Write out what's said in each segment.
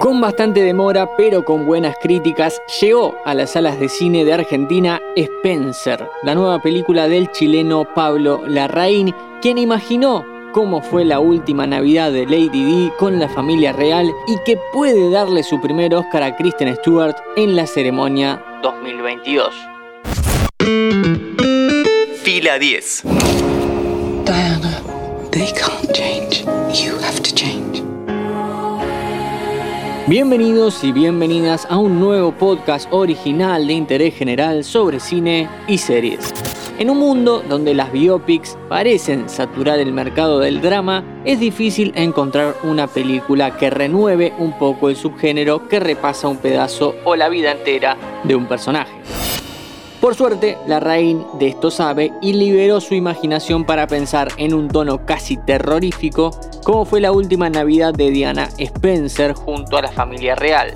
Con bastante demora, pero con buenas críticas, llegó a las salas de cine de Argentina Spencer, la nueva película del chileno Pablo Larraín, quien imaginó cómo fue la última Navidad de Lady D con la familia real y que puede darle su primer Oscar a Kristen Stewart en la ceremonia 2022. Fila 10. Diana, they can't change. Bienvenidos y bienvenidas a un nuevo podcast original de interés general sobre cine y series. En un mundo donde las biopics parecen saturar el mercado del drama, es difícil encontrar una película que renueve un poco el subgénero que repasa un pedazo o la vida entera de un personaje. Por suerte, la Rain de esto sabe y liberó su imaginación para pensar en un tono casi terrorífico, como fue la última Navidad de Diana Spencer junto a la familia real.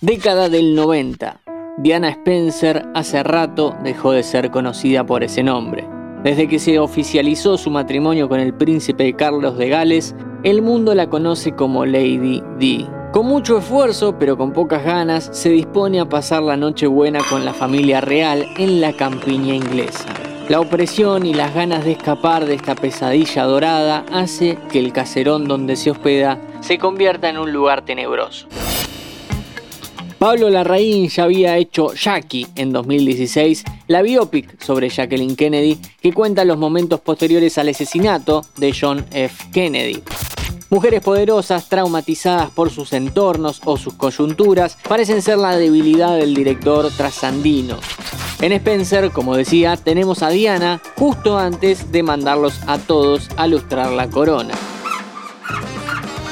Década del 90. Diana Spencer hace rato dejó de ser conocida por ese nombre. Desde que se oficializó su matrimonio con el príncipe Carlos de Gales, el mundo la conoce como Lady D. Con mucho esfuerzo, pero con pocas ganas, se dispone a pasar la noche buena con la familia real en la campiña inglesa. La opresión y las ganas de escapar de esta pesadilla dorada hace que el caserón donde se hospeda se convierta en un lugar tenebroso. Pablo Larraín ya había hecho Jackie en 2016, la biopic sobre Jacqueline Kennedy que cuenta los momentos posteriores al asesinato de John F. Kennedy. Mujeres poderosas, traumatizadas por sus entornos o sus coyunturas, parecen ser la debilidad del director trasandino. En Spencer, como decía, tenemos a Diana justo antes de mandarlos a todos a lustrar la corona.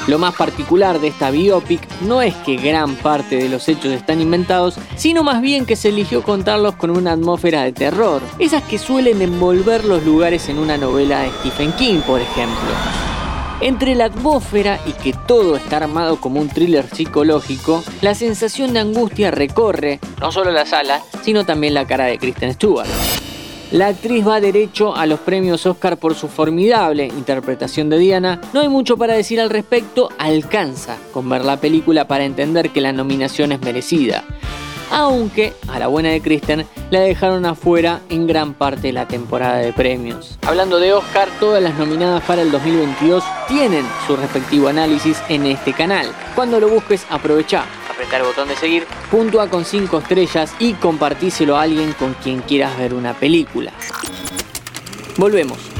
Lo más particular de esta biopic no es que gran parte de los hechos están inventados, sino más bien que se eligió contarlos con una atmósfera de terror, esas que suelen envolver los lugares en una novela de Stephen King, por ejemplo. Entre la atmósfera y que todo está armado como un thriller psicológico, la sensación de angustia recorre no solo la sala, sino también la cara de Kristen Stewart. La actriz va derecho a los premios Oscar por su formidable interpretación de Diana. No hay mucho para decir al respecto, alcanza con ver la película para entender que la nominación es merecida aunque a la buena de Kristen la dejaron afuera en gran parte de la temporada de premios. Hablando de Oscar, todas las nominadas para el 2022 tienen su respectivo análisis en este canal. Cuando lo busques, aprovecha, apretar el botón de seguir, puntúa con 5 estrellas y compartíselo a alguien con quien quieras ver una película. Volvemos.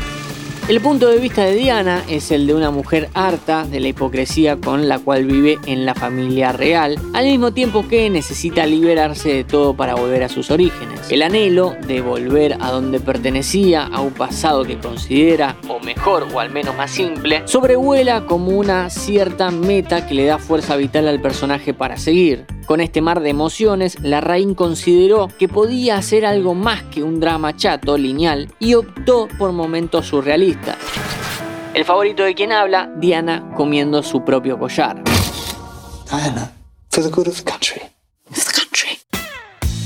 El punto de vista de Diana es el de una mujer harta de la hipocresía con la cual vive en la familia real, al mismo tiempo que necesita liberarse de todo para volver a sus orígenes. El anhelo de volver a donde pertenecía, a un pasado que considera, o mejor, o al menos más simple, sobrevuela como una cierta meta que le da fuerza vital al personaje para seguir. Con este mar de emociones, Larraín consideró que podía hacer algo más que un drama chato, lineal, y optó por momentos surrealistas. El favorito de quien habla, Diana comiendo su propio collar. Diana, for the good of the country. country.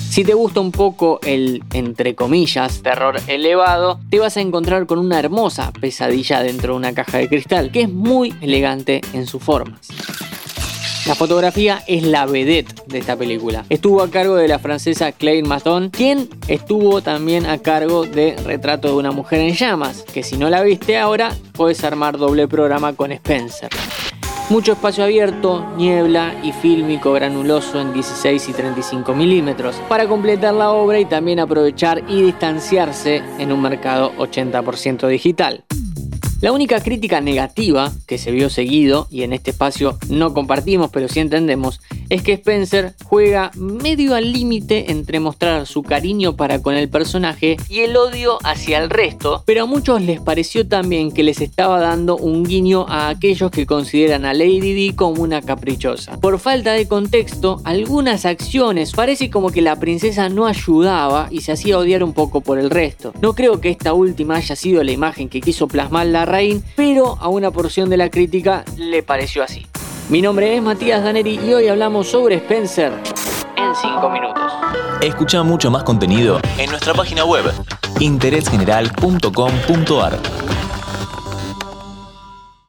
Si te gusta un poco el, entre comillas, terror elevado, te vas a encontrar con una hermosa pesadilla dentro de una caja de cristal, que es muy elegante en sus formas. La fotografía es la vedette de esta película. Estuvo a cargo de la francesa Claire Maton, quien estuvo también a cargo de Retrato de una mujer en llamas, que si no la viste ahora, puedes armar doble programa con Spencer. Mucho espacio abierto, niebla y fílmico granuloso en 16 y 35 milímetros para completar la obra y también aprovechar y distanciarse en un mercado 80% digital. La única crítica negativa que se vio seguido, y en este espacio no compartimos pero sí entendemos, es que Spencer juega medio al límite entre mostrar su cariño para con el personaje y el odio hacia el resto, pero a muchos les pareció también que les estaba dando un guiño a aquellos que consideran a Lady Di como una caprichosa. Por falta de contexto, algunas acciones parece como que la princesa no ayudaba y se hacía odiar un poco por el resto. No creo que esta última haya sido la imagen que quiso plasmar la pero a una porción de la crítica le pareció así. Mi nombre es Matías Daneri y hoy hablamos sobre Spencer en 5 minutos. Escucha mucho más contenido en nuestra página web interésgeneral.com.ar.